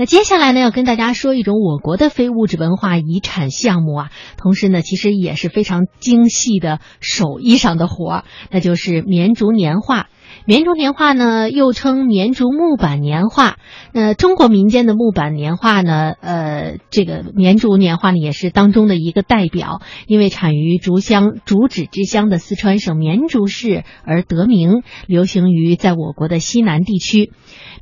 那接下来呢，要跟大家说一种我国的非物质文化遗产项目啊，同时呢，其实也是非常精细的手艺上的活儿，那就是绵竹年画。绵竹年画呢，又称绵竹木板年画。那中国民间的木板年画呢，呃，这个绵竹年画呢，也是当中的一个代表。因为产于竹乡竹纸之乡的四川省绵竹市而得名，流行于在我国的西南地区。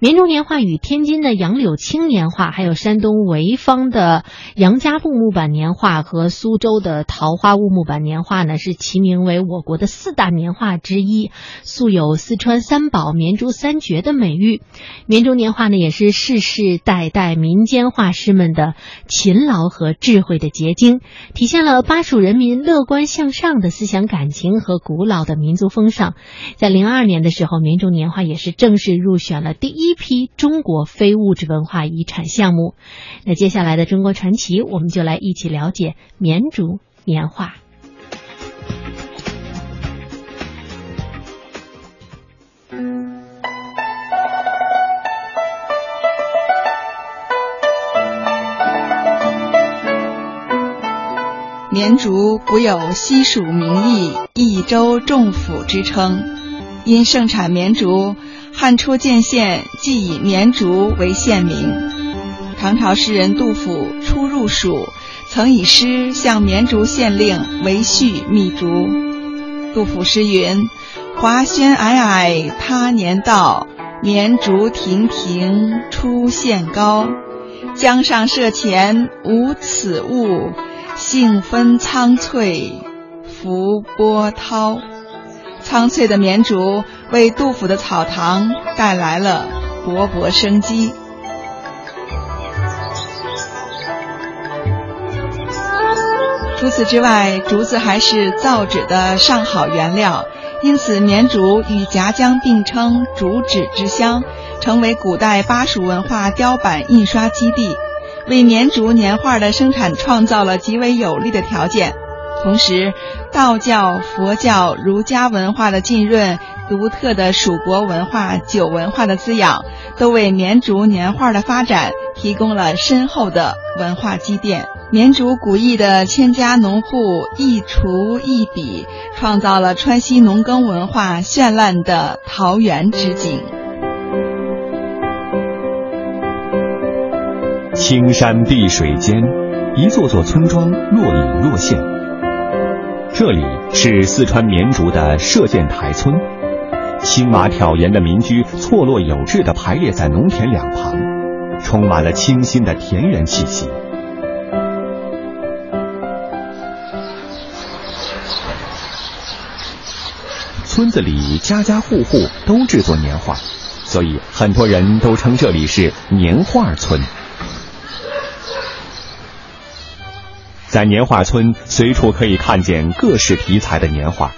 绵竹年画与天津的杨柳青年画，还有山东潍坊的杨家埠木板年画和苏州的桃花坞木板年画呢，是齐名为我国的四大年画之一，素有四川川三宝、绵竹三绝的美誉。绵竹年画呢，也是世世代代民间画师们的勤劳和智慧的结晶，体现了巴蜀人民乐观向上的思想感情和古老的民族风尚。在零二年的时候，绵竹年画也是正式入选了第一。一批中国非物质文化遗产项目，那接下来的中国传奇，我们就来一起了解绵竹年画。绵竹古有西蜀名邑、益州重府之称，因盛产绵竹。汉初建县即以绵竹为县名。唐朝诗人杜甫初入蜀，曾以诗向绵竹县令为序觅竹。杜甫诗云：“华轩皑皑他年到，绵竹亭亭出县高。江上社前无此物，杏分苍翠拂波涛。”苍翠的绵竹为杜甫的草堂带来了勃勃生机。除此之外，竹子还是造纸的上好原料，因此绵竹与夹江并称“竹纸之乡”，成为古代巴蜀文化雕版印刷基地，为绵竹年画的生产创造了极为有利的条件。同时，道教、佛教、儒家文化的浸润，独特的蜀国文化、酒文化的滋养，都为绵竹年画的发展提供了深厚的文化积淀。绵竹古邑的千家农户一锄一笔，创造了川西农耕文化绚烂的桃源之景。青山碧水间，一座座村庄若隐若现。这里是四川绵竹的射箭台村，青瓦挑檐的民居错落有致地排列在农田两旁，充满了清新的田园气息。村子里家家户户都制作年画，所以很多人都称这里是年画村。在年画村，随处可以看见各式题材的年画，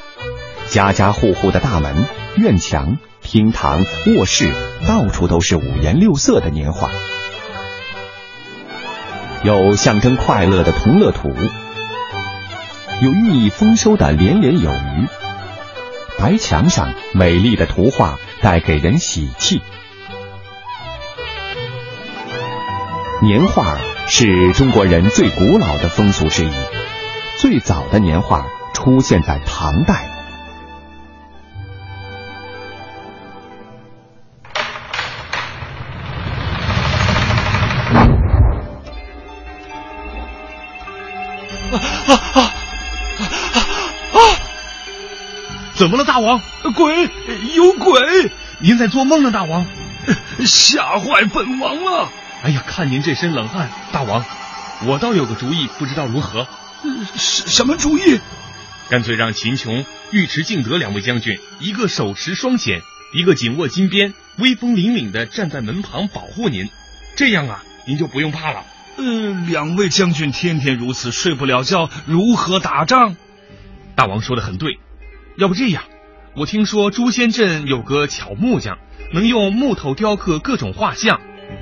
家家户户的大门、院墙、厅堂、卧室，到处都是五颜六色的年画，有象征快乐的同乐图，有寓意丰收的年年有余。白墙上美丽的图画带给人喜气。年画。是中国人最古老的风俗之一。最早的年画出现在唐代。啊啊啊啊！怎么了，大王？鬼！有鬼！您在做梦呢，大王！吓坏本王了！哎呀，看您这身冷汗，大王，我倒有个主意，不知道如何？什什么主意？干脆让秦琼、尉迟敬德两位将军，一个手持双锏，一个紧握金鞭，威风凛凛的站在门旁保护您。这样啊，您就不用怕了。嗯，两位将军天天如此睡不了觉，如何打仗？大王说的很对。要不这样，我听说诛仙镇有个巧木匠，能用木头雕刻各种画像，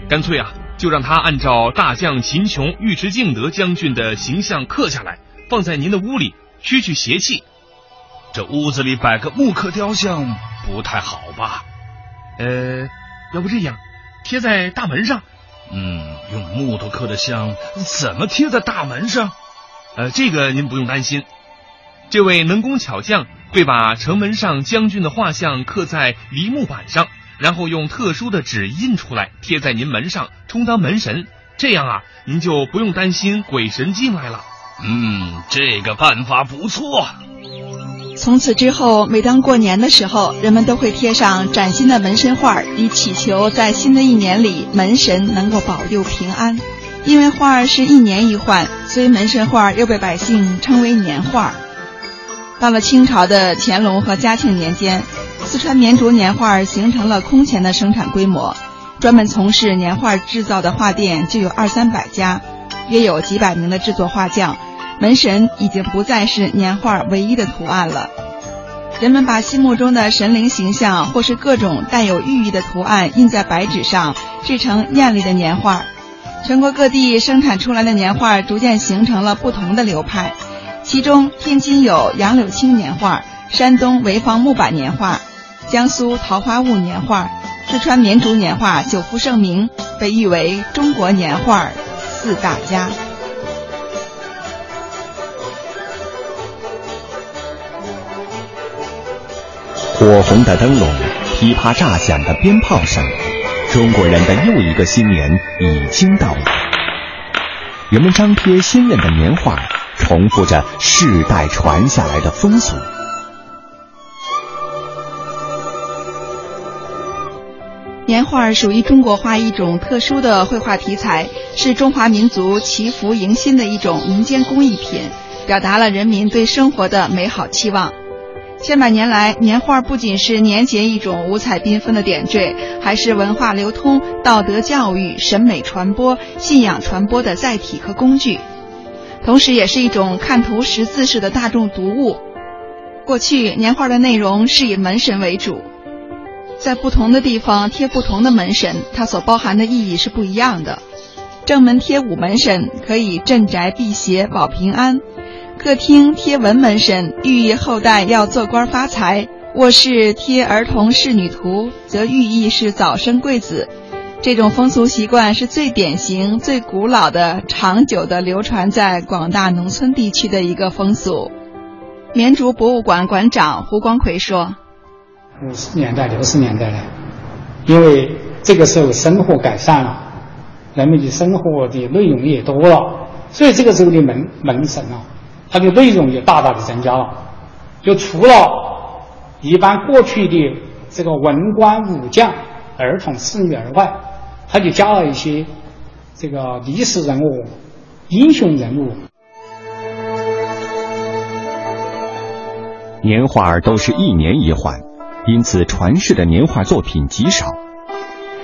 干脆啊。就让他按照大将秦琼、尉迟敬德将军的形象刻下来，放在您的屋里驱驱邪气。这屋子里摆个木刻雕像不太好吧？呃，要不这样，贴在大门上，嗯，用木头刻的像，怎么贴在大门上？呃，这个您不用担心。这位能工巧匠会把城门上将军的画像刻在梨木板上，然后用特殊的纸印出来，贴在您门上，充当门神。这样啊，您就不用担心鬼神进来了。嗯，这个办法不错。从此之后，每当过年的时候，人们都会贴上崭新的门神画，以祈求在新的一年里门神能够保佑平安。因为画是一年一换，所以门神画又被百姓称为年画。到了清朝的乾隆和嘉庆年间，四川绵竹年画形成了空前的生产规模，专门从事年画制造的画店就有二三百家，约有几百名的制作画匠。门神已经不再是年画唯一的图案了，人们把心目中的神灵形象或是各种带有寓意的图案印在白纸上，制成艳丽的年画。全国各地生产出来的年画逐渐形成了不同的流派，其中天津有杨柳青年画，山东潍坊木板年画，江苏桃花坞年画，四川绵竹年画久负盛名，被誉为中国年画四大家。火红的灯笼，噼啪炸响的鞭炮声，中国人的又一个新年已经到来。人们张贴鲜艳的年画，重复着世代传下来的风俗。年画属于中国画一种特殊的绘画题材，是中华民族祈福迎新的一种民间工艺品，表达了人民对生活的美好期望。千百年来，年画不仅是年节一种五彩缤纷的点缀，还是文化流通、道德教育、审美传播、信仰传播的载体和工具，同时也是一种看图识字式的大众读物。过去，年画的内容是以门神为主，在不同的地方贴不同的门神，它所包含的意义是不一样的。正门贴武门神，可以镇宅辟邪、保平安。客厅贴文门神，寓意后代要做官发财；卧室贴儿童仕女图，则寓意是早生贵子。这种风俗习惯是最典型、最古老的、长久的流传在广大农村地区的一个风俗。绵竹博物馆馆长胡光奎说：“五十年代、六十年代呢，因为这个时候生活改善了，人们的生活的内容也多了，所以这个时候的门门神啊。”它的内容也大大的增加了，就除了一般过去的这个文官武将、儿童侍女而外，它就加了一些这个历史人物、英雄人物。年画儿都是一年一换，因此传世的年画作品极少。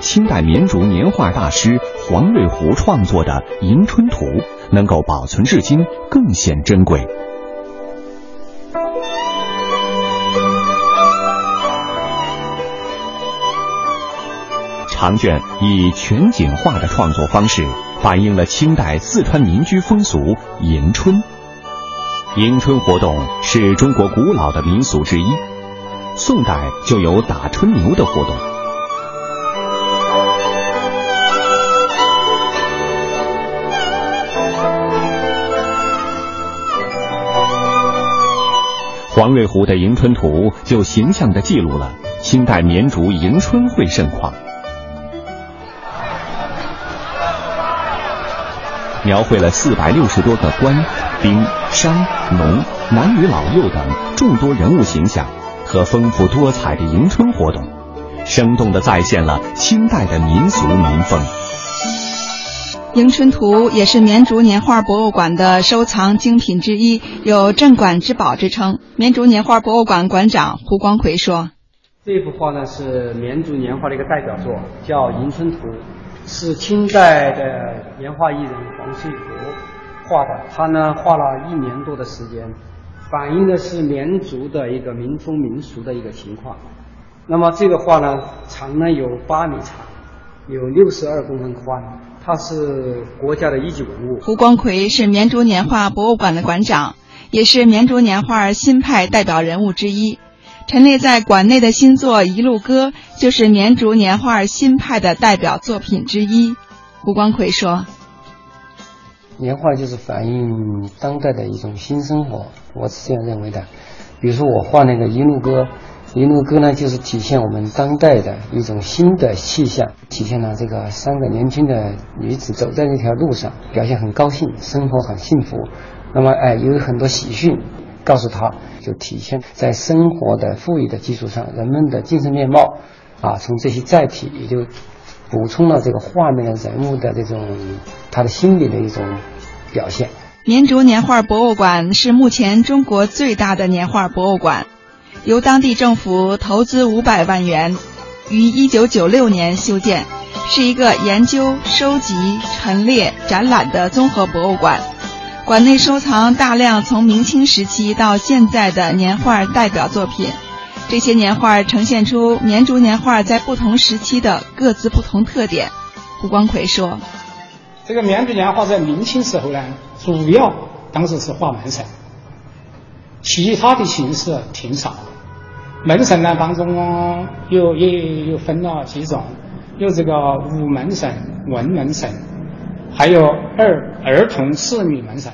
清代绵竹年画大师黄瑞湖创作的《迎春图》能够保存至今，更显珍贵。长卷以全景画的创作方式，反映了清代四川民居风俗迎春。迎春活动是中国古老的民俗之一，宋代就有打春牛的活动。黄瑞湖的《迎春图》就形象地记录了清代绵竹迎春会盛况，描绘了四百六十多个官、兵、商、农、男女老幼等众多人物形象和丰富多彩的迎春活动，生动地再现了清代的民俗民风。《迎春图》也是绵竹年画博物馆的收藏精品之一，有镇馆之宝之称。绵竹年画博物馆馆长胡光奎说：“这幅画呢是绵竹年画的一个代表作，叫《迎春图》，是清代的年画艺人黄翠国画的。他呢画了一年多的时间，反映的是绵竹的一个民风民俗的一个情况。那么这个画呢，长呢有八米长，有六十二公分宽。”它是国家的一级文物。胡光奎是绵竹年画博物馆的馆长，也是绵竹年画新派代表人物之一。陈列在馆内的新作《一路歌》就是绵竹年画新派的代表作品之一。胡光奎说：“年画就是反映当代的一种新生活，我是这样认为的。比如说我画那个《一路歌》，《一路歌》呢就是体现我们当代的一种新的气象，体现了这个三个年轻的女子走在那条路上，表现很高兴，生活很幸福。那么哎，有很多喜讯，告诉他就体现在生活的富裕的基础上，人们的精神面貌啊，从这些载体也就。”补充了这个画面人物的这种他的心理的一种表现。绵竹年画博物馆是目前中国最大的年画博物馆，由当地政府投资五百万元，于一九九六年修建，是一个研究、收集、陈列、展览的综合博物馆。馆内收藏大量从明清时期到现在的年画代表作品。这些年画呈现出绵竹年画在不同时期的各自不同特点。胡光奎说：“这个绵竹年画在明清时候呢，主要当时是画门神，其他的形式挺少。门神呢当中又也又分了几种，有这个武门神、文门神，还有儿儿童侍女门神。”